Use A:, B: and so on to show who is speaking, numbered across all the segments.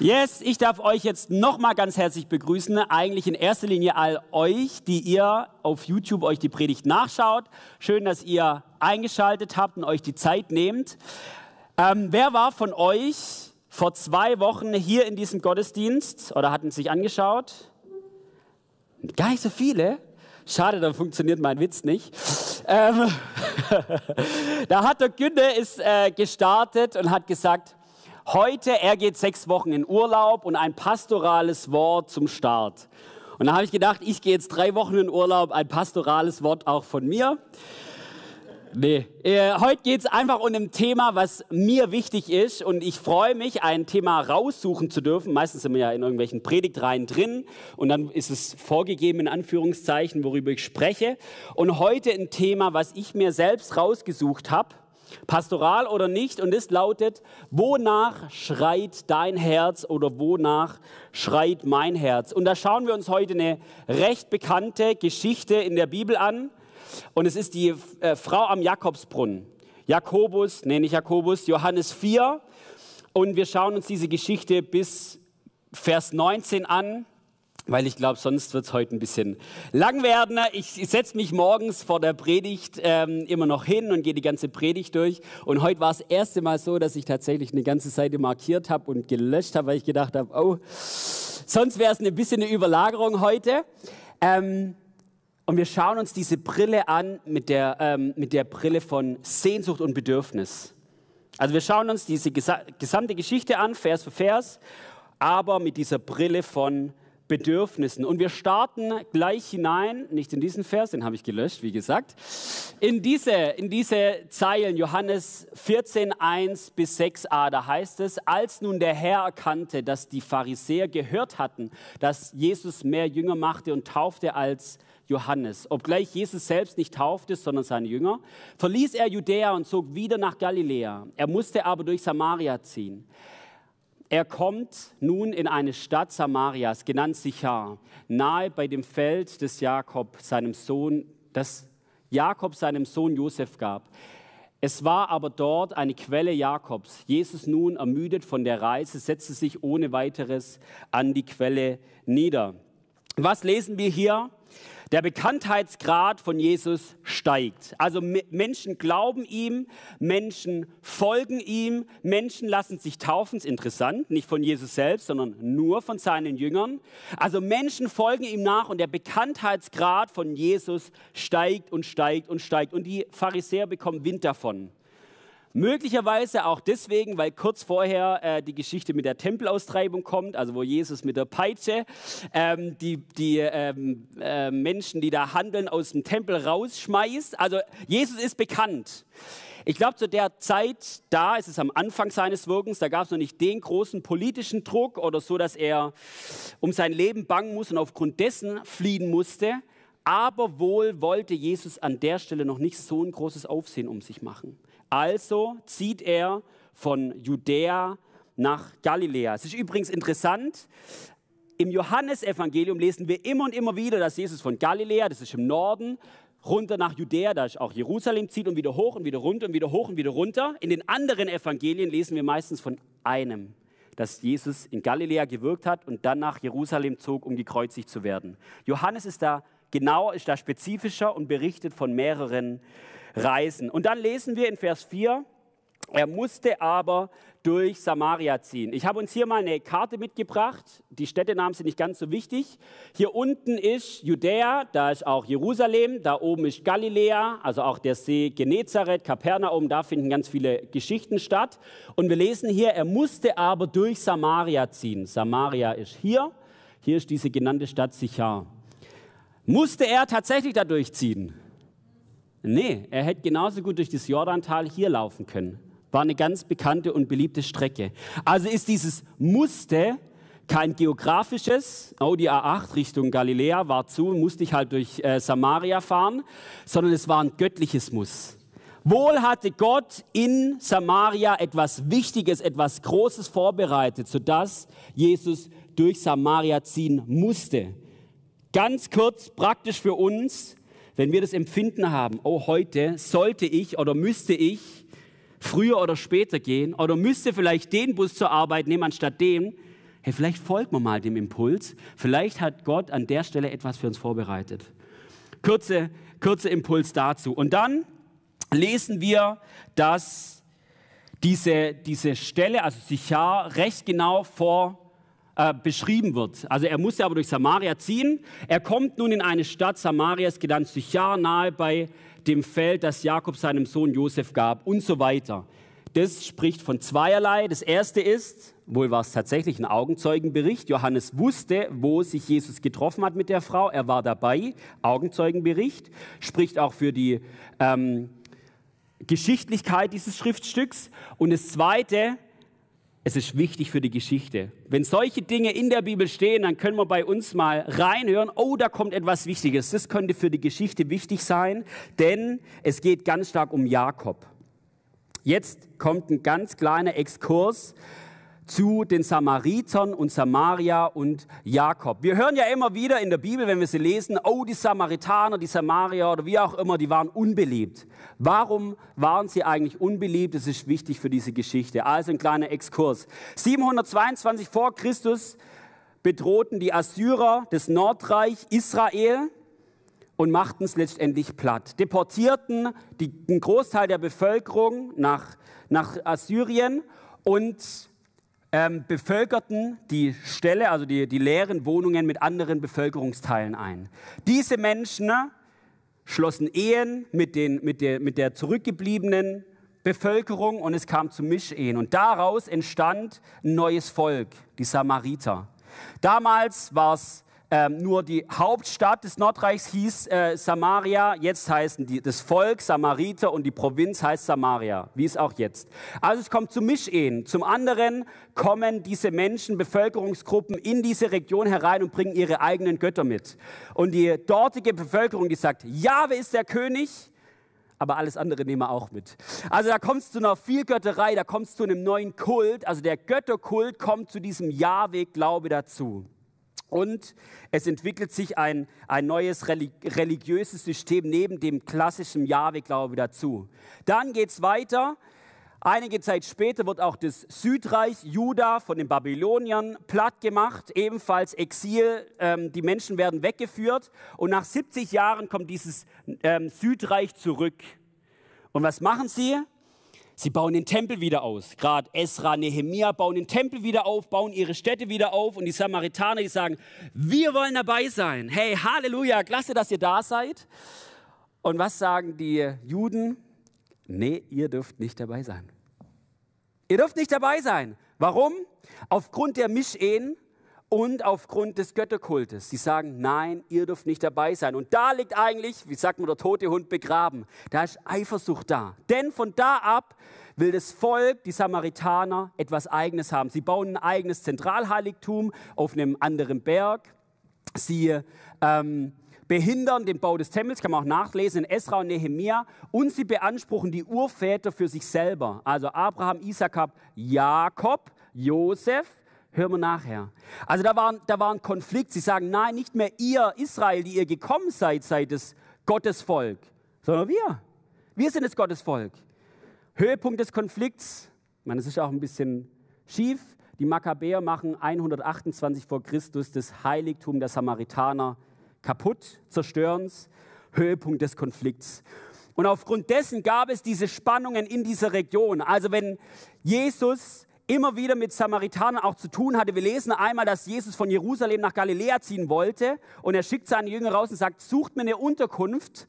A: Yes, ich darf euch jetzt nochmal ganz herzlich begrüßen. Eigentlich in erster Linie all euch, die ihr auf YouTube euch die Predigt nachschaut. Schön, dass ihr eingeschaltet habt und euch die Zeit nehmt. Ähm, wer war von euch vor zwei Wochen hier in diesem Gottesdienst oder hatten sich angeschaut? Gar nicht so viele. Schade, da funktioniert mein Witz nicht. Ähm, da hat der Günne ist äh, gestartet und hat gesagt, Heute, er geht sechs Wochen in Urlaub und ein pastorales Wort zum Start. Und da habe ich gedacht, ich gehe jetzt drei Wochen in Urlaub, ein pastorales Wort auch von mir. Nee, äh, heute geht es einfach um ein Thema, was mir wichtig ist und ich freue mich, ein Thema raussuchen zu dürfen. Meistens sind wir ja in irgendwelchen Predigtreihen drin und dann ist es vorgegeben in Anführungszeichen, worüber ich spreche. Und heute ein Thema, was ich mir selbst rausgesucht habe pastoral oder nicht, und es lautet, wonach schreit dein Herz oder wonach schreit mein Herz? Und da schauen wir uns heute eine recht bekannte Geschichte in der Bibel an, und es ist die äh, Frau am Jakobsbrunnen. Jakobus, nee, nicht Jakobus, Johannes 4, und wir schauen uns diese Geschichte bis Vers 19 an weil ich glaube, sonst wird es heute ein bisschen lang werden. Ich, ich setze mich morgens vor der Predigt ähm, immer noch hin und gehe die ganze Predigt durch. Und heute war es das erste Mal so, dass ich tatsächlich eine ganze Seite markiert habe und gelöscht habe, weil ich gedacht habe, oh, sonst wäre es ein bisschen eine Überlagerung heute. Ähm, und wir schauen uns diese Brille an mit der, ähm, mit der Brille von Sehnsucht und Bedürfnis. Also wir schauen uns diese gesamte Geschichte an, Vers für Vers, aber mit dieser Brille von Bedürfnissen. Und wir starten gleich hinein, nicht in diesen Vers, den habe ich gelöscht, wie gesagt, in diese, in diese Zeilen, Johannes 14, 1 bis 6a, da heißt es, als nun der Herr erkannte, dass die Pharisäer gehört hatten, dass Jesus mehr Jünger machte und taufte als Johannes. Obgleich Jesus selbst nicht taufte, sondern seine Jünger, verließ er Judäa und zog wieder nach Galiläa. Er musste aber durch Samaria ziehen. Er kommt nun in eine Stadt Samarias, genannt Sichar, nahe bei dem Feld des Jakob, seinem Sohn, das Jakob seinem Sohn Josef gab. Es war aber dort eine Quelle Jakobs. Jesus nun, ermüdet von der Reise, setzte sich ohne weiteres an die Quelle nieder. Was lesen wir hier? Der Bekanntheitsgrad von Jesus steigt. Also Menschen glauben ihm, Menschen folgen ihm, Menschen lassen sich taufen. Ist interessant, nicht von Jesus selbst, sondern nur von seinen Jüngern. Also Menschen folgen ihm nach und der Bekanntheitsgrad von Jesus steigt und steigt und steigt. Und die Pharisäer bekommen Wind davon. Möglicherweise auch deswegen, weil kurz vorher äh, die Geschichte mit der Tempelaustreibung kommt, also wo Jesus mit der Peitsche ähm, die, die ähm, äh, Menschen, die da handeln, aus dem Tempel rausschmeißt. Also Jesus ist bekannt. Ich glaube, zu der Zeit, da ist es am Anfang seines Wirkens, da gab es noch nicht den großen politischen Druck oder so, dass er um sein Leben bangen muss und aufgrund dessen fliehen musste. Aber wohl wollte Jesus an der Stelle noch nicht so ein großes Aufsehen um sich machen. Also zieht er von Judäa nach Galiläa. Es ist übrigens interessant, im Johannesevangelium lesen wir immer und immer wieder, dass Jesus von Galiläa, das ist im Norden, runter nach Judäa, da ist auch Jerusalem, zieht und wieder hoch und wieder runter und wieder hoch und wieder runter. In den anderen Evangelien lesen wir meistens von einem, dass Jesus in Galiläa gewirkt hat und dann nach Jerusalem zog, um gekreuzigt zu werden. Johannes ist da genauer, ist da spezifischer und berichtet von mehreren reisen. Und dann lesen wir in Vers 4, er musste aber durch Samaria ziehen. Ich habe uns hier mal eine Karte mitgebracht. Die Städtenamen sind nicht ganz so wichtig. Hier unten ist Judäa, da ist auch Jerusalem, da oben ist Galiläa, also auch der See Genezareth, Kapernaum, da finden ganz viele Geschichten statt. Und wir lesen hier, er musste aber durch Samaria ziehen. Samaria ist hier, hier ist diese genannte Stadt Sichar. Musste er tatsächlich da durchziehen? Nee, er hätte genauso gut durch das Jordantal hier laufen können. War eine ganz bekannte und beliebte Strecke. Also ist dieses Musste kein geografisches, oh die A8 Richtung Galiläa war zu, musste ich halt durch äh, Samaria fahren, sondern es war ein göttliches Muss. Wohl hatte Gott in Samaria etwas Wichtiges, etwas Großes vorbereitet, sodass Jesus durch Samaria ziehen musste. Ganz kurz, praktisch für uns, wenn wir das Empfinden haben, oh, heute sollte ich oder müsste ich früher oder später gehen oder müsste vielleicht den Bus zur Arbeit nehmen anstatt dem, Hey, vielleicht folgt man mal dem Impuls. Vielleicht hat Gott an der Stelle etwas für uns vorbereitet. Kurze, kurze Impuls dazu. Und dann lesen wir, dass diese, diese Stelle, also Sichar, recht genau vor äh, beschrieben wird. Also er musste aber durch Samaria ziehen. Er kommt nun in eine Stadt Samarias, genannt Sichar, nahe bei dem Feld, das Jakob seinem Sohn Josef gab und so weiter. Das spricht von zweierlei. Das erste ist, wohl war es tatsächlich ein Augenzeugenbericht. Johannes wusste, wo sich Jesus getroffen hat mit der Frau. Er war dabei. Augenzeugenbericht spricht auch für die ähm, Geschichtlichkeit dieses Schriftstücks. Und das Zweite, es ist wichtig für die Geschichte. Wenn solche Dinge in der Bibel stehen, dann können wir bei uns mal reinhören, oh, da kommt etwas Wichtiges. Das könnte für die Geschichte wichtig sein, denn es geht ganz stark um Jakob. Jetzt kommt ein ganz kleiner Exkurs zu den Samaritern und Samaria und Jakob. Wir hören ja immer wieder in der Bibel, wenn wir sie lesen, oh, die Samaritaner, die Samarier oder wie auch immer, die waren unbeliebt. Warum waren sie eigentlich unbeliebt? Das ist wichtig für diese Geschichte. Also ein kleiner Exkurs. 722 vor Christus bedrohten die Assyrer das Nordreich Israel und machten es letztendlich platt. Deportierten die, einen Großteil der Bevölkerung nach, nach Assyrien und ähm, bevölkerten die Ställe, also die, die leeren Wohnungen mit anderen Bevölkerungsteilen ein. Diese Menschen ne, schlossen Ehen mit, den, mit, der, mit der zurückgebliebenen Bevölkerung und es kam zu Mischehen. Und daraus entstand ein neues Volk, die Samariter. Damals war es ähm, nur die Hauptstadt des Nordreichs hieß äh, Samaria, jetzt heißen die, das Volk Samariter und die Provinz heißt Samaria, wie es auch jetzt. Also es kommt zu Mischehen. Zum anderen kommen diese Menschen, Bevölkerungsgruppen in diese Region herein und bringen ihre eigenen Götter mit. Und die dortige Bevölkerung, die sagt, Jahwe ist der König, aber alles andere nehmen wir auch mit. Also da kommt es zu einer Vielgötterei, da kommt es zu einem neuen Kult. Also der Götterkult kommt zu diesem Jahwe-Glaube dazu. Und es entwickelt sich ein, ein neues religiöses System neben dem klassischen Jahwe-Glaube dazu. Dann geht es weiter. Einige Zeit später wird auch das Südreich Juda von den Babyloniern platt gemacht, ebenfalls Exil. Ähm, die Menschen werden weggeführt und nach 70 Jahren kommt dieses ähm, Südreich zurück. Und was machen sie? Sie bauen den Tempel wieder aus. Gerade Esra, Nehemia bauen den Tempel wieder auf, bauen ihre Städte wieder auf. Und die Samaritaner, die sagen, wir wollen dabei sein. Hey, Halleluja, klasse, dass ihr da seid. Und was sagen die Juden? Nee, ihr dürft nicht dabei sein. Ihr dürft nicht dabei sein. Warum? Aufgrund der Mischehen und aufgrund des Götterkultes. Sie sagen, nein, ihr dürft nicht dabei sein. Und da liegt eigentlich, wie sagt man, der tote Hund begraben. Da ist Eifersucht da. Denn von da ab will das Volk, die Samaritaner, etwas Eigenes haben. Sie bauen ein eigenes Zentralheiligtum auf einem anderen Berg. Sie ähm, behindern den Bau des Tempels, kann man auch nachlesen in Esra und Nehemia. Und sie beanspruchen die Urväter für sich selber. Also Abraham, Isaak, Jakob, Josef Hören wir nachher. Also da war, da war ein Konflikt. Sie sagen, nein, nicht mehr ihr Israel, die ihr gekommen seid, seid das Gottesvolk, sondern wir. Wir sind das Gottesvolk. Höhepunkt des Konflikts, ich meine, es ist auch ein bisschen schief, die Makkabäer machen 128 vor Christus das Heiligtum der Samaritaner kaputt, zerstören es. Höhepunkt des Konflikts. Und aufgrund dessen gab es diese Spannungen in dieser Region. Also wenn Jesus immer wieder mit Samaritanern auch zu tun hatte. Wir lesen einmal, dass Jesus von Jerusalem nach Galiläa ziehen wollte und er schickt seine Jünger raus und sagt, sucht mir eine Unterkunft.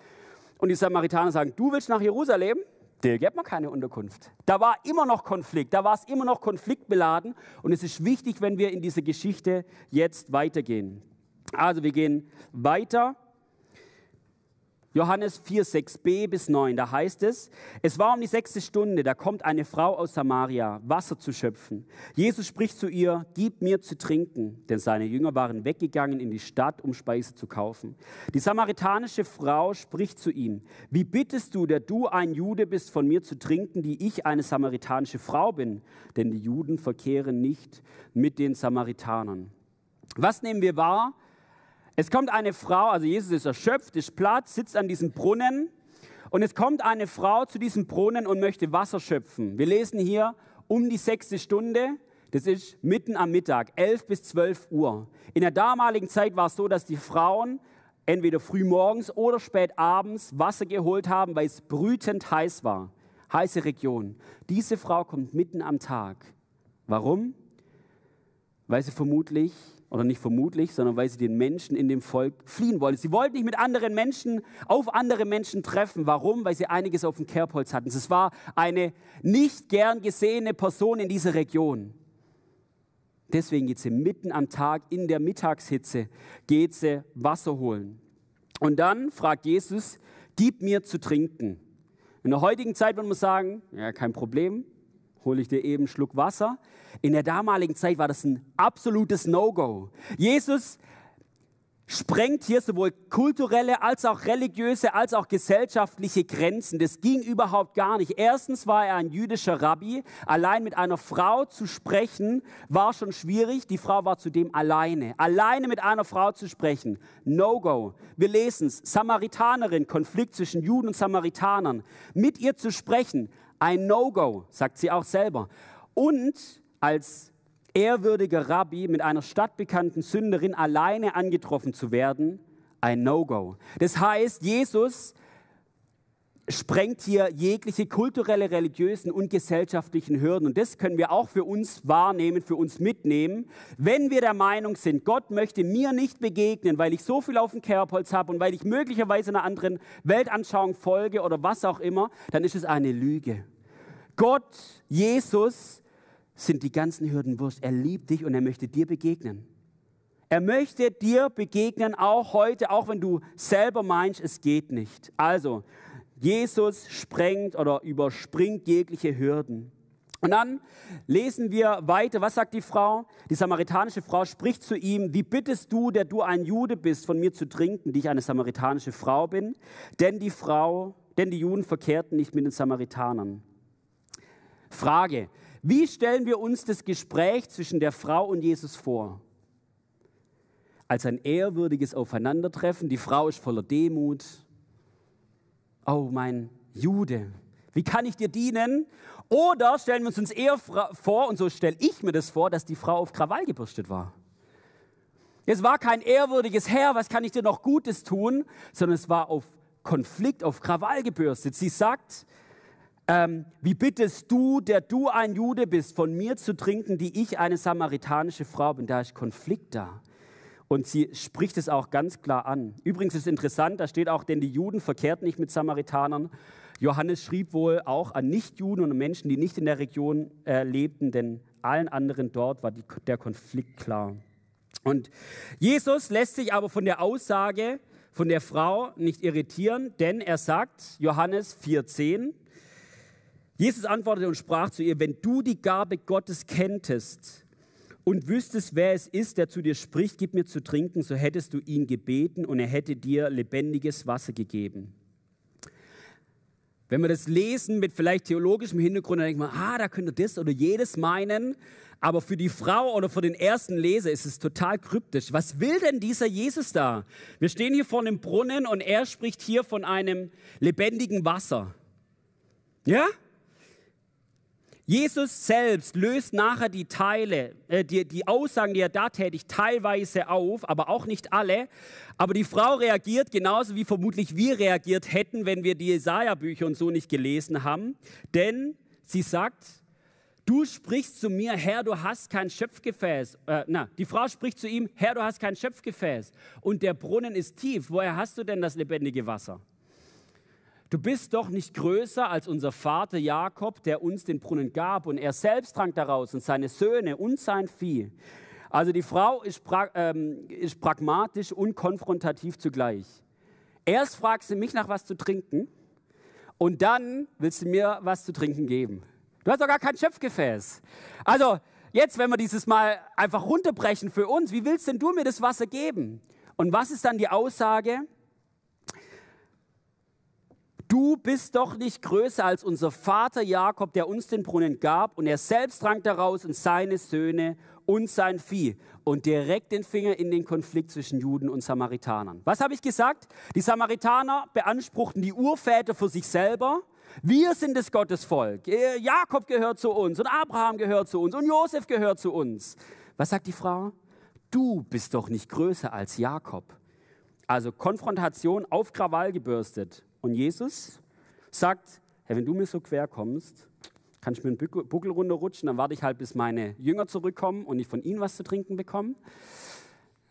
A: Und die Samaritaner sagen, du willst nach Jerusalem? Der gibt mir keine Unterkunft. Da war immer noch Konflikt, da war es immer noch konfliktbeladen und es ist wichtig, wenn wir in diese Geschichte jetzt weitergehen. Also wir gehen weiter Johannes 4, 6b bis 9, da heißt es, es war um die sechste Stunde, da kommt eine Frau aus Samaria, Wasser zu schöpfen. Jesus spricht zu ihr, gib mir zu trinken, denn seine Jünger waren weggegangen in die Stadt, um Speise zu kaufen. Die samaritanische Frau spricht zu ihm, wie bittest du, der du ein Jude bist, von mir zu trinken, die ich eine samaritanische Frau bin? Denn die Juden verkehren nicht mit den Samaritanern. Was nehmen wir wahr? Es kommt eine Frau, also Jesus ist erschöpft, ist platt, sitzt an diesem Brunnen und es kommt eine Frau zu diesem Brunnen und möchte Wasser schöpfen. Wir lesen hier um die sechste Stunde. Das ist mitten am Mittag, 11 bis 12 Uhr. In der damaligen Zeit war es so, dass die Frauen entweder früh morgens oder spät abends Wasser geholt haben, weil es brütend heiß war. Heiße Region. Diese Frau kommt mitten am Tag. Warum? Weil sie vermutlich oder nicht vermutlich, sondern weil sie den Menschen in dem Volk fliehen wollte. Sie wollten nicht mit anderen Menschen auf andere Menschen treffen. Warum? Weil sie einiges auf dem Kerbholz hatten. Es war eine nicht gern gesehene Person in dieser Region. Deswegen geht sie mitten am Tag in der Mittagshitze, geht sie Wasser holen. Und dann fragt Jesus, gib mir zu trinken. In der heutigen Zeit würde man sagen, ja, kein Problem, hole ich dir eben einen Schluck Wasser. In der damaligen Zeit war das ein absolutes No-Go. Jesus sprengt hier sowohl kulturelle als auch religiöse als auch gesellschaftliche Grenzen. Das ging überhaupt gar nicht. Erstens war er ein jüdischer Rabbi. Allein mit einer Frau zu sprechen war schon schwierig. Die Frau war zudem alleine. Alleine mit einer Frau zu sprechen. No-go. Wir lesen es. Samaritanerin, Konflikt zwischen Juden und Samaritanern. Mit ihr zu sprechen, ein No-Go, sagt sie auch selber. Und als ehrwürdiger Rabbi mit einer stadtbekannten Sünderin alleine angetroffen zu werden, ein No-Go. Das heißt, Jesus sprengt hier jegliche kulturelle, religiösen und gesellschaftlichen Hürden. Und das können wir auch für uns wahrnehmen, für uns mitnehmen. Wenn wir der Meinung sind, Gott möchte mir nicht begegnen, weil ich so viel auf dem Kerbholz habe und weil ich möglicherweise einer anderen Weltanschauung folge oder was auch immer, dann ist es eine Lüge. Gott, Jesus, sind die ganzen Hürden wurscht. Er liebt dich und er möchte dir begegnen. Er möchte dir begegnen, auch heute, auch wenn du selber meinst, es geht nicht. Also, Jesus sprengt oder überspringt jegliche Hürden. Und dann lesen wir weiter, was sagt die Frau? Die samaritanische Frau spricht zu ihm, wie bittest du, der du ein Jude bist, von mir zu trinken, die ich eine samaritanische Frau bin? Denn die Frau, denn die Juden verkehrten nicht mit den Samaritanern. Frage, wie stellen wir uns das Gespräch zwischen der Frau und Jesus vor? Als ein ehrwürdiges Aufeinandertreffen. Die Frau ist voller Demut. Oh, mein Jude, wie kann ich dir dienen? Oder stellen wir uns uns eher vor, und so stelle ich mir das vor, dass die Frau auf Krawall gebürstet war. Es war kein ehrwürdiges Herr, was kann ich dir noch Gutes tun, sondern es war auf Konflikt, auf Krawall gebürstet. Sie sagt, ähm, wie bittest du, der du ein Jude bist, von mir zu trinken, die ich eine samaritanische Frau bin? Da ist Konflikt da. Und sie spricht es auch ganz klar an. Übrigens ist interessant, da steht auch, denn die Juden verkehrt nicht mit Samaritanern. Johannes schrieb wohl auch an Nichtjuden und Menschen, die nicht in der Region äh, lebten, denn allen anderen dort war die, der Konflikt klar. Und Jesus lässt sich aber von der Aussage von der Frau nicht irritieren, denn er sagt, Johannes 4,10, Jesus antwortete und sprach zu ihr, wenn du die Gabe Gottes kenntest und wüsstest, wer es ist, der zu dir spricht, gib mir zu trinken, so hättest du ihn gebeten und er hätte dir lebendiges Wasser gegeben. Wenn wir das lesen mit vielleicht theologischem Hintergrund, dann denkt man, ah, da könnte das oder jedes meinen. Aber für die Frau oder für den ersten Leser ist es total kryptisch. Was will denn dieser Jesus da? Wir stehen hier vor einem Brunnen und er spricht hier von einem lebendigen Wasser. Ja? Jesus selbst löst nachher die Teile, äh, die, die Aussagen, die er da tätigt, teilweise auf, aber auch nicht alle. Aber die Frau reagiert genauso wie vermutlich wir reagiert hätten, wenn wir die Jesaja-Bücher und so nicht gelesen haben. Denn sie sagt, du sprichst zu mir, Herr, du hast kein Schöpfgefäß. Äh, na, die Frau spricht zu ihm, Herr, du hast kein Schöpfgefäß. Und der Brunnen ist tief. Woher hast du denn das lebendige Wasser? Du bist doch nicht größer als unser Vater Jakob, der uns den Brunnen gab und er selbst trank daraus und seine Söhne und sein Vieh. Also die Frau ist, pra ähm, ist pragmatisch und konfrontativ zugleich. Erst fragt sie mich nach was zu trinken und dann will sie mir was zu trinken geben. Du hast doch gar kein Schöpfgefäß. Also jetzt, wenn wir dieses Mal einfach runterbrechen für uns, wie willst denn du mir das Wasser geben? Und was ist dann die Aussage? Du bist doch nicht größer als unser Vater Jakob, der uns den Brunnen gab und er selbst trank daraus und seine Söhne und sein Vieh und direkt den Finger in den Konflikt zwischen Juden und Samaritanern. Was habe ich gesagt? Die Samaritaner beanspruchten die Urväter für sich selber Wir sind das Gottesvolk. Äh, Jakob gehört zu uns und Abraham gehört zu uns und Josef gehört zu uns. Was sagt die Frau? Du bist doch nicht größer als Jakob. Also Konfrontation auf Krawall gebürstet. Und Jesus sagt, hey, wenn du mir so quer kommst, kann ich mir einen Buckel runterrutschen, dann warte ich halt, bis meine Jünger zurückkommen und ich von ihnen was zu trinken bekomme.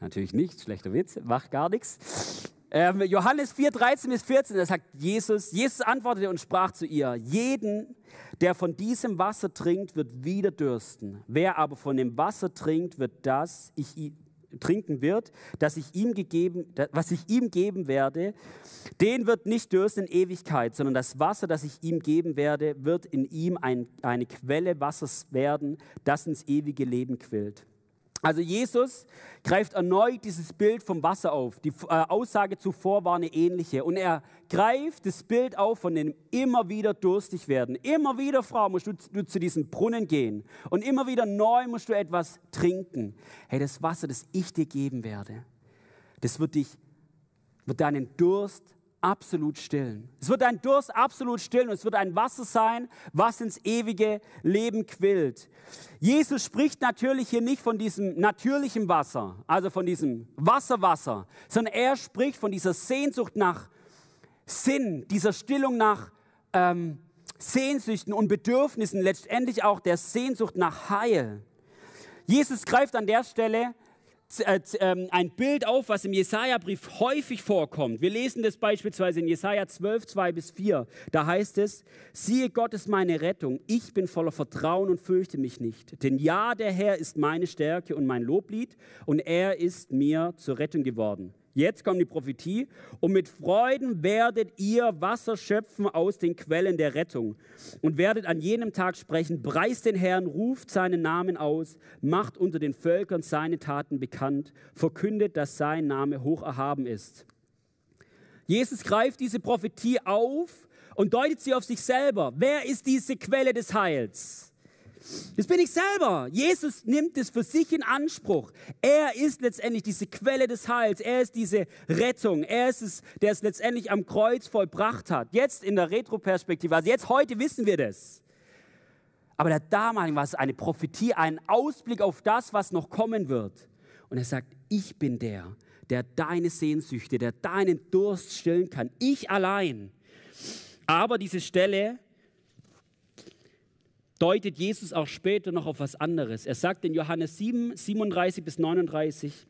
A: Natürlich nicht, schlechter Witz, macht gar nichts. Ähm, Johannes 4, 13 bis 14, da sagt Jesus, Jesus antwortete und sprach zu ihr, jeden, der von diesem Wasser trinkt, wird wieder dürsten. Wer aber von dem Wasser trinkt, wird das, ich trinken wird, das ich ihm gegeben, was ich ihm geben werde, den wird nicht dürsten in Ewigkeit, sondern das Wasser, das ich ihm geben werde, wird in ihm ein, eine Quelle Wassers werden, das ins ewige Leben quillt. Also Jesus greift erneut dieses Bild vom Wasser auf. Die äh, Aussage zuvor war eine ähnliche. Und er greift das Bild auf von dem immer wieder durstig werden. Immer wieder, Frau, musst du, du zu diesem Brunnen gehen. Und immer wieder neu musst du etwas trinken. Hey, das Wasser, das ich dir geben werde, das wird dich, wird deinen Durst absolut stillen. Es wird ein Durst absolut stillen und es wird ein Wasser sein, was ins ewige Leben quillt. Jesus spricht natürlich hier nicht von diesem natürlichen Wasser, also von diesem Wasserwasser, sondern er spricht von dieser Sehnsucht nach Sinn, dieser Stillung nach ähm, Sehnsüchten und Bedürfnissen, letztendlich auch der Sehnsucht nach Heil. Jesus greift an der Stelle ein Bild auf, was im Jesaja-Brief häufig vorkommt. Wir lesen das beispielsweise in Jesaja 12, 2 bis 4. Da heißt es: Siehe, Gott ist meine Rettung. Ich bin voller Vertrauen und fürchte mich nicht. Denn ja, der Herr ist meine Stärke und mein Loblied und er ist mir zur Rettung geworden. Jetzt kommt die Prophetie. Und mit Freuden werdet ihr Wasser schöpfen aus den Quellen der Rettung. Und werdet an jenem Tag sprechen, preist den Herrn, ruft seinen Namen aus, macht unter den Völkern seine Taten bekannt, verkündet, dass sein Name hoch erhaben ist. Jesus greift diese Prophetie auf und deutet sie auf sich selber. Wer ist diese Quelle des Heils? Das bin ich selber. Jesus nimmt es für sich in Anspruch. Er ist letztendlich diese Quelle des Heils. Er ist diese Rettung. Er ist es, der es letztendlich am Kreuz vollbracht hat. Jetzt in der Retroperspektive, also jetzt heute wissen wir das. Aber der damaligen war es eine Prophetie, ein Ausblick auf das, was noch kommen wird. Und er sagt, ich bin der, der deine Sehnsüchte, der deinen Durst stillen kann. Ich allein. Aber diese Stelle deutet Jesus auch später noch auf was anderes. Er sagt in Johannes 7, 37 bis 39,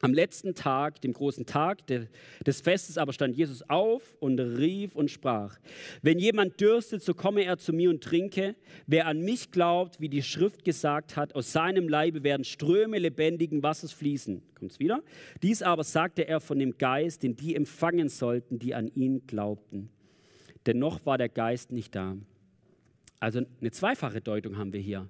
A: am letzten Tag, dem großen Tag des Festes, aber stand Jesus auf und rief und sprach, wenn jemand dürstet, so komme er zu mir und trinke. Wer an mich glaubt, wie die Schrift gesagt hat, aus seinem Leibe werden Ströme lebendigen Wassers fließen. Kommt's wieder? Dies aber sagte er von dem Geist, den die empfangen sollten, die an ihn glaubten. Denn noch war der Geist nicht da. Also eine zweifache Deutung haben wir hier.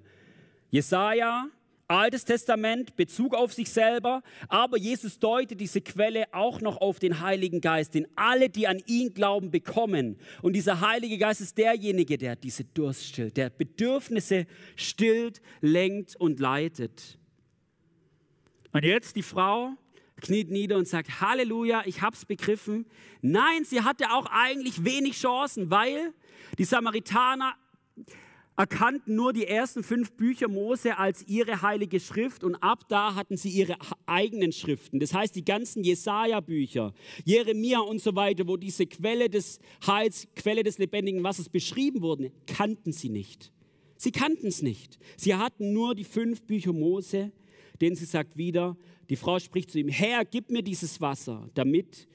A: Jesaja, Altes Testament, Bezug auf sich selber, aber Jesus deutet diese Quelle auch noch auf den Heiligen Geist, den alle, die an ihn glauben, bekommen. Und dieser Heilige Geist ist derjenige, der diese Durst stillt, der Bedürfnisse stillt, lenkt und leitet. Und jetzt die Frau kniet nieder und sagt, Halleluja, ich habe es begriffen. Nein, sie hatte auch eigentlich wenig Chancen, weil die Samaritaner erkannten nur die ersten fünf Bücher Mose als ihre heilige Schrift und ab da hatten sie ihre eigenen Schriften. Das heißt, die ganzen Jesaja-Bücher, Jeremia und so weiter, wo diese Quelle des Heils, Quelle des lebendigen Wassers beschrieben wurden, kannten sie nicht. Sie kannten es nicht. Sie hatten nur die fünf Bücher Mose, denen sie sagt wieder, die Frau spricht zu ihm, Herr, gib mir dieses Wasser, damit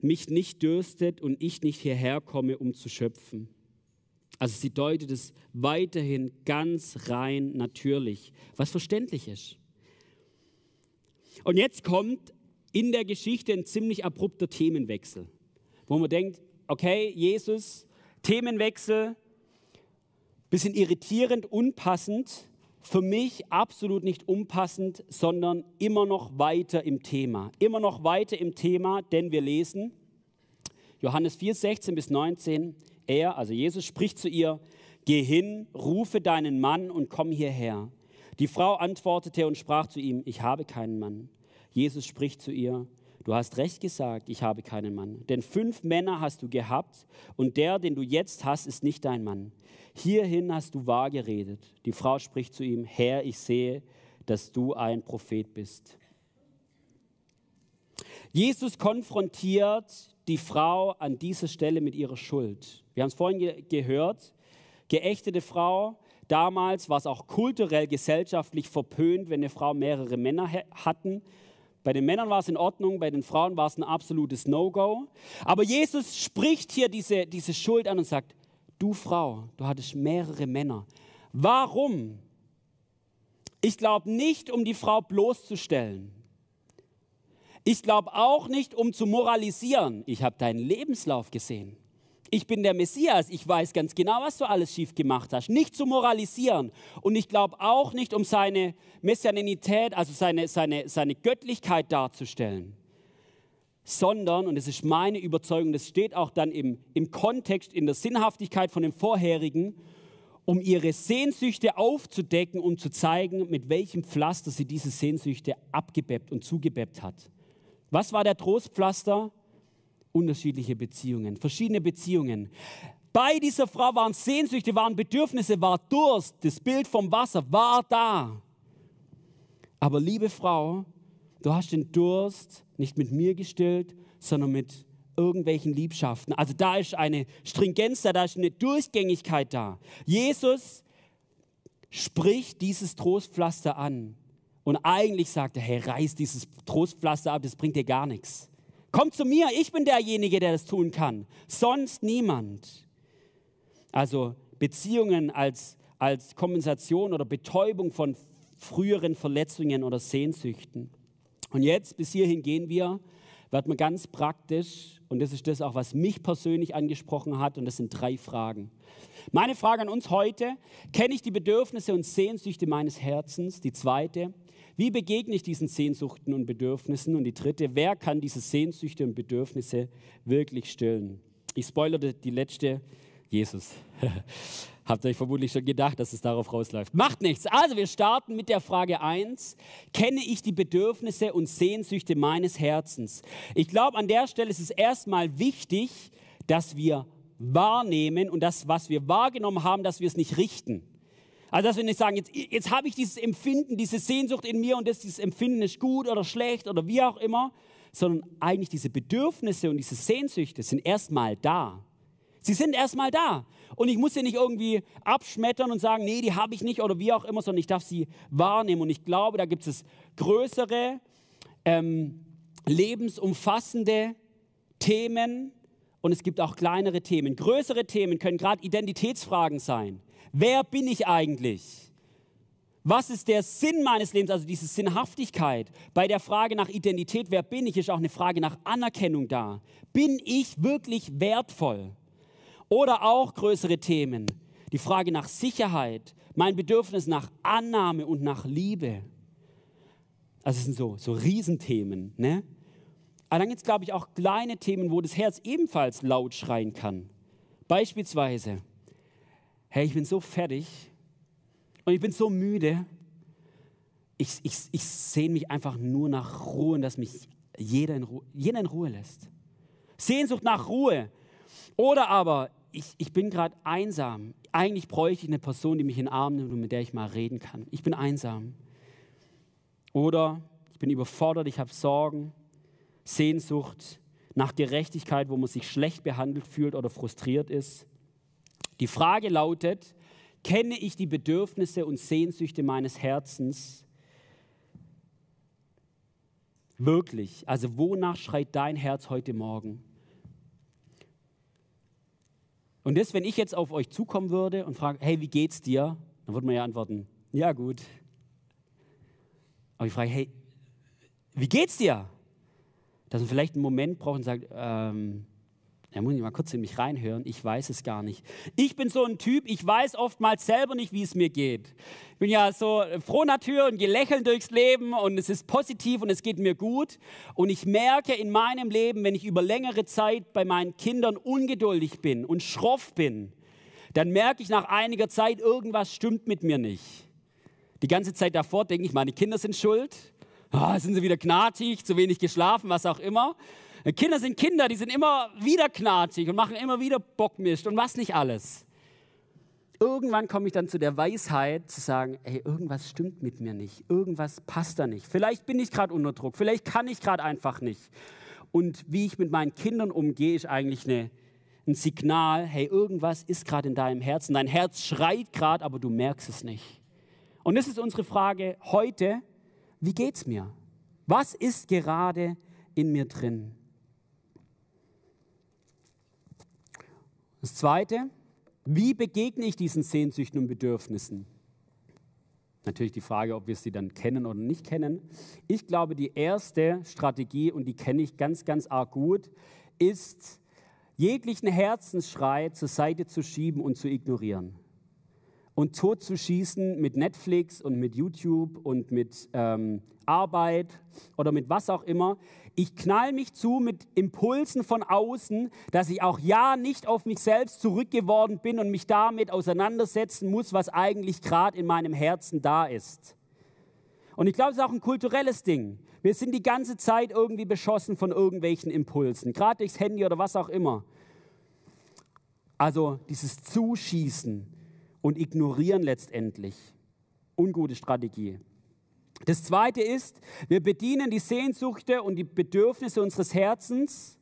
A: mich nicht dürstet und ich nicht hierher komme, um zu schöpfen. Also sie deutet es weiterhin ganz rein natürlich, was verständlich ist. Und jetzt kommt in der Geschichte ein ziemlich abrupter Themenwechsel, wo man denkt, okay, Jesus, Themenwechsel, bisschen irritierend, unpassend, für mich absolut nicht unpassend, sondern immer noch weiter im Thema. Immer noch weiter im Thema, denn wir lesen Johannes 4, 16 bis 19. Er, also Jesus, spricht zu ihr, geh hin, rufe deinen Mann und komm hierher. Die Frau antwortete und sprach zu ihm, ich habe keinen Mann. Jesus spricht zu ihr, Du hast recht gesagt, ich habe keinen Mann. Denn fünf Männer hast du gehabt und der, den du jetzt hast, ist nicht dein Mann. Hierhin hast du wahr geredet. Die Frau spricht zu ihm, Herr, ich sehe, dass du ein Prophet bist. Jesus konfrontiert die Frau an dieser Stelle mit ihrer Schuld. Wir haben es vorhin ge gehört, geächtete Frau, damals war es auch kulturell, gesellschaftlich verpönt, wenn eine Frau mehrere Männer hatten. Bei den Männern war es in Ordnung, bei den Frauen war es ein absolutes No-Go. Aber Jesus spricht hier diese, diese Schuld an und sagt, du Frau, du hattest mehrere Männer. Warum? Ich glaube nicht, um die Frau bloßzustellen. Ich glaube auch nicht, um zu moralisieren. Ich habe deinen Lebenslauf gesehen ich bin der Messias, ich weiß ganz genau, was du alles schief gemacht hast. Nicht zu moralisieren. Und ich glaube auch nicht, um seine Messianität, also seine, seine, seine Göttlichkeit darzustellen, sondern, und es ist meine Überzeugung, das steht auch dann im, im Kontext, in der Sinnhaftigkeit von dem vorherigen, um ihre Sehnsüchte aufzudecken und zu zeigen, mit welchem Pflaster sie diese Sehnsüchte abgebeppt und zugebeppt hat. Was war der Trostpflaster? Unterschiedliche Beziehungen, verschiedene Beziehungen. Bei dieser Frau waren Sehnsüchte, waren Bedürfnisse, war Durst, das Bild vom Wasser war da. Aber liebe Frau, du hast den Durst nicht mit mir gestillt, sondern mit irgendwelchen Liebschaften. Also da ist eine Stringenz da, da ist eine Durchgängigkeit da. Jesus spricht dieses Trostpflaster an und eigentlich sagt er, hey, reiß dieses Trostpflaster ab, das bringt dir gar nichts. Komm zu mir, ich bin derjenige, der das tun kann. Sonst niemand. Also Beziehungen als, als Kompensation oder Betäubung von früheren Verletzungen oder Sehnsüchten. Und jetzt, bis hierhin gehen wir, wird man ganz praktisch, und das ist das auch, was mich persönlich angesprochen hat, und das sind drei Fragen. Meine Frage an uns heute, kenne ich die Bedürfnisse und Sehnsüchte meines Herzens? Die zweite, wie begegne ich diesen Sehnsuchten und Bedürfnissen? Und die dritte, wer kann diese Sehnsüchte und Bedürfnisse wirklich stillen? Ich spoilerte die letzte, Jesus. Habt ihr euch vermutlich schon gedacht, dass es darauf rausläuft. Macht nichts. Also wir starten mit der Frage 1. Kenne ich die Bedürfnisse und Sehnsüchte meines Herzens? Ich glaube, an der Stelle ist es erstmal wichtig, dass wir wahrnehmen und das, was wir wahrgenommen haben, dass wir es nicht richten. Also dass wir nicht sagen, jetzt, jetzt habe ich dieses Empfinden, diese Sehnsucht in mir und das, dieses Empfinden ist gut oder schlecht oder wie auch immer, sondern eigentlich diese Bedürfnisse und diese Sehnsüchte sind erstmal da. Sie sind erstmal da. Und ich muss sie nicht irgendwie abschmettern und sagen, nee, die habe ich nicht oder wie auch immer, sondern ich darf sie wahrnehmen. Und ich glaube, da gibt es größere, ähm, lebensumfassende Themen und es gibt auch kleinere Themen. Größere Themen können gerade Identitätsfragen sein. Wer bin ich eigentlich? Was ist der Sinn meines Lebens, also diese Sinnhaftigkeit? Bei der Frage nach Identität, wer bin ich, ist auch eine Frage nach Anerkennung da. Bin ich wirklich wertvoll? Oder auch größere Themen, die Frage nach Sicherheit, mein Bedürfnis nach Annahme und nach Liebe. Also es sind so, so Riesenthemen. Ne? Aber dann gibt es, glaube ich, auch kleine Themen, wo das Herz ebenfalls laut schreien kann. Beispielsweise, hey, ich bin so fertig und ich bin so müde. Ich, ich, ich sehne mich einfach nur nach Ruhe dass mich jeder in, Ruhe, jeder in Ruhe lässt. Sehnsucht nach Ruhe. Oder aber, ich, ich bin gerade einsam. Eigentlich bräuchte ich eine Person, die mich in den Arm nimmt und mit der ich mal reden kann. Ich bin einsam. Oder ich bin überfordert, ich habe Sorgen, Sehnsucht nach Gerechtigkeit, wo man sich schlecht behandelt fühlt oder frustriert ist. Die Frage lautet, kenne ich die Bedürfnisse und Sehnsüchte meines Herzens wirklich? Also wonach schreit dein Herz heute Morgen? Und das, wenn ich jetzt auf euch zukommen würde und frage, hey, wie geht's dir? Dann würde man ja antworten, ja gut. Aber ich frage, hey, wie geht's dir? Dass man vielleicht einen Moment braucht und sagt, ähm, da muss ich mal kurz in mich reinhören. Ich weiß es gar nicht. Ich bin so ein Typ, ich weiß oftmals selber nicht, wie es mir geht. Ich bin ja so froh Natur und gelächeln durchs Leben und es ist positiv und es geht mir gut. Und ich merke in meinem Leben, wenn ich über längere Zeit bei meinen Kindern ungeduldig bin und schroff bin, dann merke ich nach einiger Zeit, irgendwas stimmt mit mir nicht. Die ganze Zeit davor denke ich, meine Kinder sind schuld. Oh, sind sie wieder knatig, zu wenig geschlafen, was auch immer. Kinder sind Kinder, die sind immer wieder knatig und machen immer wieder Bockmist und was nicht alles. Irgendwann komme ich dann zu der Weisheit zu sagen, ey, irgendwas stimmt mit mir nicht, irgendwas passt da nicht. Vielleicht bin ich gerade unter Druck, vielleicht kann ich gerade einfach nicht. Und wie ich mit meinen Kindern umgehe, ist eigentlich eine, ein Signal, hey, irgendwas ist gerade in deinem Herzen. Dein Herz schreit gerade, aber du merkst es nicht. Und das ist unsere Frage heute, wie geht's mir? Was ist gerade in mir drin? Das Zweite, wie begegne ich diesen Sehnsüchten und Bedürfnissen? Natürlich die Frage, ob wir sie dann kennen oder nicht kennen. Ich glaube, die erste Strategie, und die kenne ich ganz, ganz arg gut, ist, jeglichen Herzensschrei zur Seite zu schieben und zu ignorieren und tot zu schießen mit Netflix und mit YouTube und mit ähm, Arbeit oder mit was auch immer. Ich knall mich zu mit Impulsen von außen, dass ich auch ja nicht auf mich selbst zurückgeworden bin und mich damit auseinandersetzen muss, was eigentlich gerade in meinem Herzen da ist. Und ich glaube, es ist auch ein kulturelles Ding. Wir sind die ganze Zeit irgendwie beschossen von irgendwelchen Impulsen, gerade durchs Handy oder was auch immer. Also dieses Zuschießen, und ignorieren letztendlich. Ungute Strategie. Das zweite ist, wir bedienen die Sehnsüchte und die Bedürfnisse unseres Herzens,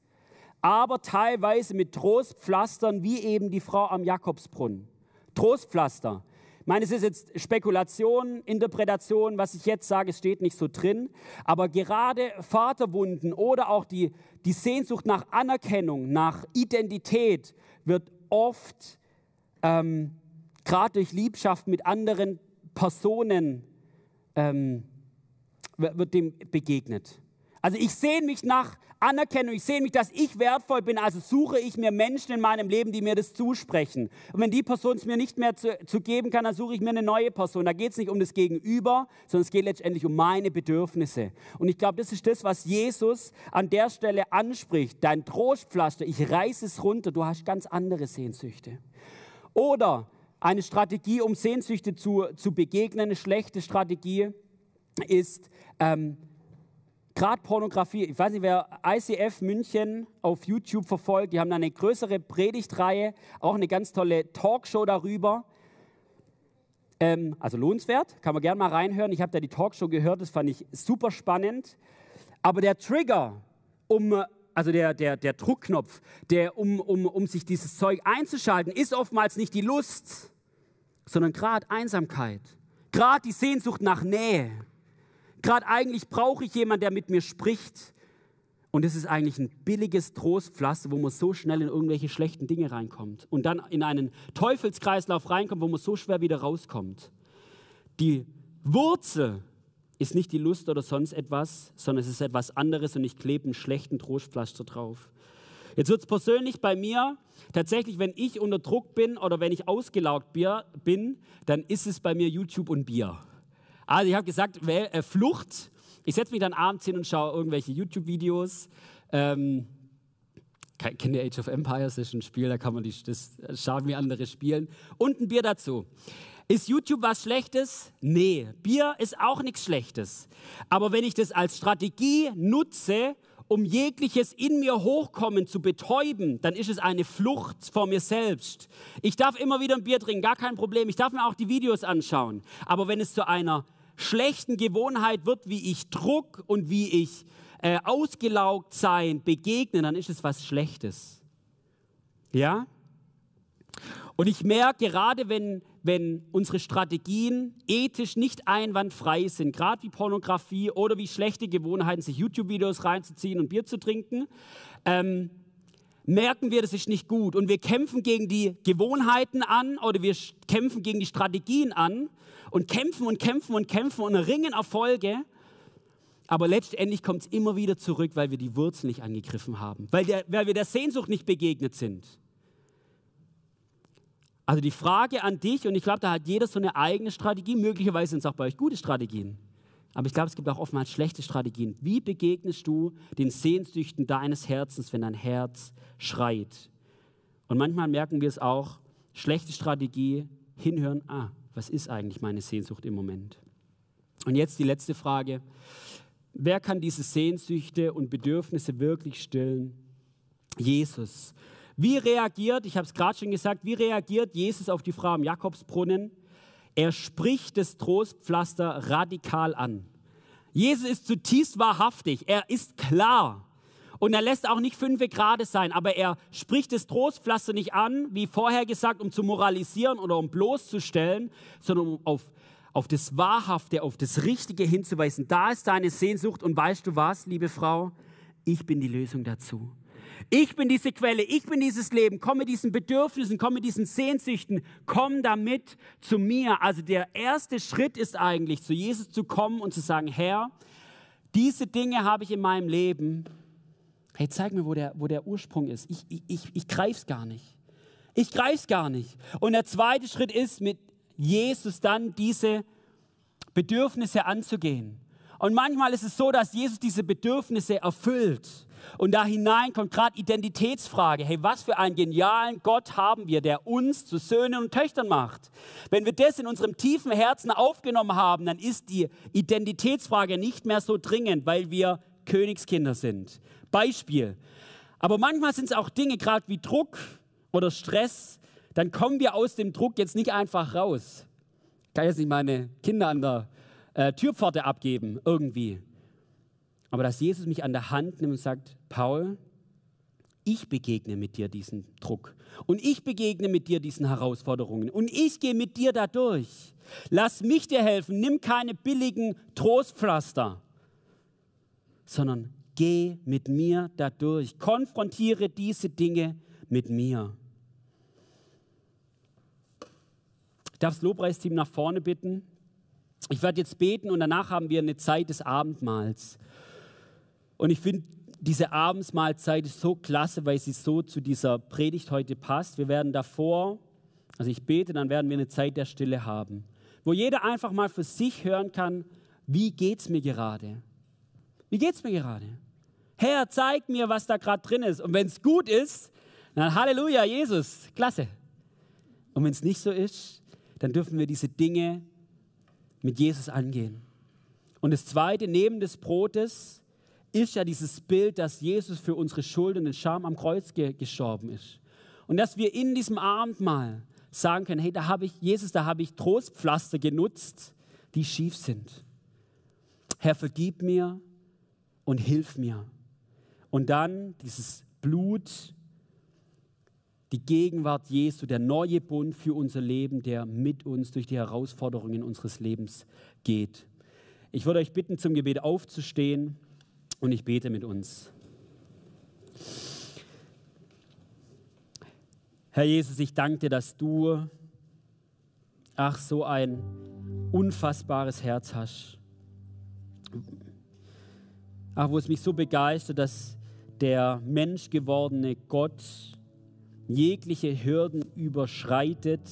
A: aber teilweise mit Trostpflastern, wie eben die Frau am Jakobsbrunnen. Trostpflaster. Ich meine, es ist jetzt Spekulation, Interpretation, was ich jetzt sage, es steht nicht so drin. Aber gerade Vaterwunden oder auch die, die Sehnsucht nach Anerkennung, nach Identität wird oft ähm, gerade durch Liebschaft mit anderen Personen ähm, wird dem begegnet. Also ich sehe mich nach Anerkennung, ich sehe mich, dass ich wertvoll bin, also suche ich mir Menschen in meinem Leben, die mir das zusprechen. Und wenn die Person es mir nicht mehr zu, zu geben kann, dann suche ich mir eine neue Person. Da geht es nicht um das Gegenüber, sondern es geht letztendlich um meine Bedürfnisse. Und ich glaube, das ist das, was Jesus an der Stelle anspricht. Dein Trostpflaster, ich reiße es runter, du hast ganz andere Sehnsüchte. Oder eine Strategie, um Sehnsüchte zu, zu begegnen, eine schlechte Strategie ist ähm, gerade Pornografie. Ich weiß nicht, wer ICF München auf YouTube verfolgt, die haben eine größere Predigtreihe, auch eine ganz tolle Talkshow darüber. Ähm, also lohnenswert, kann man gerne mal reinhören. Ich habe da die Talkshow gehört, das fand ich super spannend. Aber der Trigger, um also der, der, der Druckknopf, der, um, um, um sich dieses Zeug einzuschalten, ist oftmals nicht die Lust, sondern gerade Einsamkeit, gerade die Sehnsucht nach Nähe. Gerade eigentlich brauche ich jemanden, der mit mir spricht. Und es ist eigentlich ein billiges Trostpflaster, wo man so schnell in irgendwelche schlechten Dinge reinkommt und dann in einen Teufelskreislauf reinkommt, wo man so schwer wieder rauskommt. Die Wurzel ist nicht die Lust oder sonst etwas, sondern es ist etwas anderes und ich klebe einen schlechten Trostpflaster drauf. Jetzt wird es persönlich bei mir tatsächlich, wenn ich unter Druck bin oder wenn ich ausgelaugt bin, dann ist es bei mir YouTube und Bier. Also ich habe gesagt, äh, Flucht. Ich setze mich dann abends hin und schaue irgendwelche YouTube-Videos. Ähm, kennt ihr Age of Empires? Das ist ein Spiel, da kann man die, das schauen, wie andere spielen. Und ein Bier dazu. Ist YouTube was Schlechtes? Nee, Bier ist auch nichts Schlechtes. Aber wenn ich das als Strategie nutze, um jegliches in mir Hochkommen zu betäuben, dann ist es eine Flucht vor mir selbst. Ich darf immer wieder ein Bier trinken, gar kein Problem. Ich darf mir auch die Videos anschauen. Aber wenn es zu einer schlechten Gewohnheit wird, wie ich Druck und wie ich äh, ausgelaugt sein begegne, dann ist es was Schlechtes. Ja? Und ich merke gerade, wenn, wenn unsere Strategien ethisch nicht einwandfrei sind, gerade wie Pornografie oder wie schlechte Gewohnheiten, sich YouTube-Videos reinzuziehen und Bier zu trinken, ähm, merken wir, das ist nicht gut. Und wir kämpfen gegen die Gewohnheiten an oder wir kämpfen gegen die Strategien an und kämpfen und kämpfen und kämpfen und erringen Erfolge. Aber letztendlich kommt es immer wieder zurück, weil wir die Wurzel nicht angegriffen haben, weil, der, weil wir der Sehnsucht nicht begegnet sind. Also die Frage an dich, und ich glaube, da hat jeder so eine eigene Strategie, möglicherweise sind es auch bei euch gute Strategien, aber ich glaube, es gibt auch oftmals schlechte Strategien. Wie begegnest du den Sehnsüchten deines Herzens, wenn dein Herz schreit? Und manchmal merken wir es auch, schlechte Strategie, hinhören, ah, was ist eigentlich meine Sehnsucht im Moment? Und jetzt die letzte Frage. Wer kann diese Sehnsüchte und Bedürfnisse wirklich stillen? Jesus. Wie reagiert, ich habe es gerade schon gesagt, wie reagiert Jesus auf die Frau am Jakobsbrunnen? Er spricht das Trostpflaster radikal an. Jesus ist zutiefst wahrhaftig, er ist klar. Und er lässt auch nicht fünf Grade sein, aber er spricht das Trostpflaster nicht an, wie vorher gesagt, um zu moralisieren oder um bloßzustellen, sondern um auf, auf das Wahrhafte, auf das Richtige hinzuweisen. Da ist deine Sehnsucht und weißt du was, liebe Frau? Ich bin die Lösung dazu. Ich bin diese Quelle, ich bin dieses Leben. Komm mit diesen Bedürfnissen, komm mit diesen Sehnsüchten, komm damit zu mir. Also der erste Schritt ist eigentlich, zu Jesus zu kommen und zu sagen, Herr, diese Dinge habe ich in meinem Leben. Hey, zeig mir, wo der, wo der Ursprung ist. Ich, ich, ich, ich greife es gar nicht. Ich greife es gar nicht. Und der zweite Schritt ist, mit Jesus dann diese Bedürfnisse anzugehen. Und manchmal ist es so, dass Jesus diese Bedürfnisse erfüllt. Und da hinein kommt gerade Identitätsfrage. Hey, was für einen genialen Gott haben wir, der uns zu Söhnen und Töchtern macht? Wenn wir das in unserem tiefen Herzen aufgenommen haben, dann ist die Identitätsfrage nicht mehr so dringend, weil wir Königskinder sind. Beispiel. Aber manchmal sind es auch Dinge, gerade wie Druck oder Stress, dann kommen wir aus dem Druck jetzt nicht einfach raus. Ich kann jetzt nicht meine Kinder an der äh, Türpforte abgeben, irgendwie. Aber dass Jesus mich an der Hand nimmt und sagt, Paul, ich begegne mit dir diesen Druck und ich begegne mit dir diesen Herausforderungen und ich gehe mit dir da durch. Lass mich dir helfen, nimm keine billigen Trostpflaster, sondern geh mit mir da durch. Konfrontiere diese Dinge mit mir. Ich darf das Lobpreisteam nach vorne bitten. Ich werde jetzt beten und danach haben wir eine Zeit des Abendmahls. Und ich finde, diese Abendsmahlzeit so klasse, weil sie so zu dieser Predigt heute passt. Wir werden davor, also ich bete, dann werden wir eine Zeit der Stille haben, wo jeder einfach mal für sich hören kann, wie geht es mir gerade? Wie geht es mir gerade? Herr, zeig mir, was da gerade drin ist. Und wenn es gut ist, dann Halleluja, Jesus, klasse. Und wenn es nicht so ist, dann dürfen wir diese Dinge mit Jesus angehen. Und das Zweite, neben des Brotes, ist ja dieses Bild, dass Jesus für unsere Schuld und den Scham am Kreuz ge gestorben ist. Und dass wir in diesem Abendmahl sagen können, hey, da habe ich, Jesus, da habe ich Trostpflaster genutzt, die schief sind. Herr, vergib mir und hilf mir. Und dann dieses Blut, die Gegenwart Jesu, der neue Bund für unser Leben, der mit uns durch die Herausforderungen unseres Lebens geht. Ich würde euch bitten, zum Gebet aufzustehen. Und ich bete mit uns. Herr Jesus, ich danke dir, dass du, ach, so ein unfassbares Herz hast. Ach, wo es mich so begeistert, dass der menschgewordene Gott jegliche Hürden überschreitet,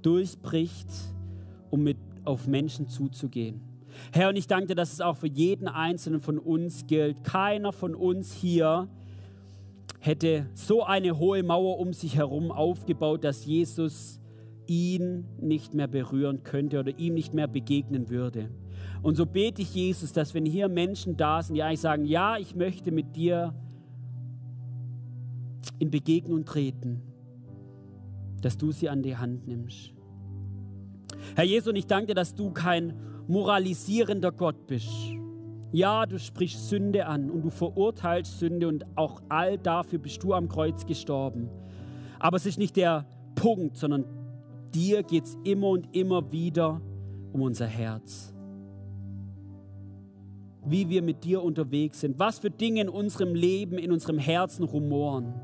A: durchbricht, um mit auf Menschen zuzugehen. Herr, und ich danke dir, dass es auch für jeden Einzelnen von uns gilt. Keiner von uns hier hätte so eine hohe Mauer um sich herum aufgebaut, dass Jesus ihn nicht mehr berühren könnte oder ihm nicht mehr begegnen würde. Und so bete ich Jesus, dass wenn hier Menschen da sind, die eigentlich sagen, ja, ich möchte mit dir in Begegnung treten, dass du sie an die Hand nimmst. Herr Jesus, und ich danke dir, dass du kein moralisierender Gott bist. Ja, du sprichst Sünde an und du verurteilst Sünde und auch all dafür bist du am Kreuz gestorben. Aber es ist nicht der Punkt, sondern dir geht es immer und immer wieder um unser Herz. Wie wir mit dir unterwegs sind, was für Dinge in unserem Leben, in unserem Herzen rumoren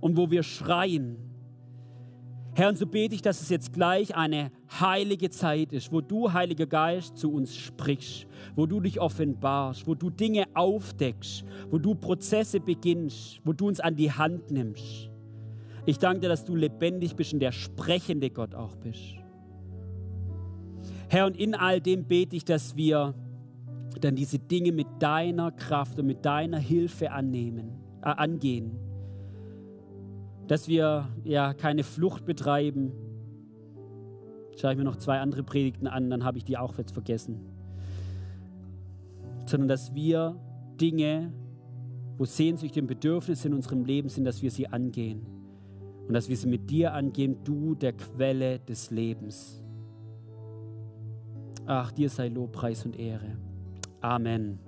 A: und wo wir schreien Herr, und so bete ich, dass es jetzt gleich eine heilige Zeit ist, wo du, Heiliger Geist, zu uns sprichst, wo du dich offenbarst, wo du Dinge aufdeckst, wo du Prozesse beginnst, wo du uns an die Hand nimmst. Ich danke dir, dass du lebendig bist und der sprechende Gott auch bist. Herr, und in all dem bete ich, dass wir dann diese Dinge mit deiner Kraft und mit deiner Hilfe annehmen, äh, angehen dass wir ja keine Flucht betreiben. Schaue ich mir noch zwei andere Predigten an, dann habe ich die auch jetzt vergessen. sondern dass wir Dinge, wo Sehnsüchte und Bedürfnisse in unserem Leben sind, dass wir sie angehen und dass wir sie mit dir angehen, du der Quelle des Lebens. Ach, dir sei Lob, Preis und Ehre. Amen.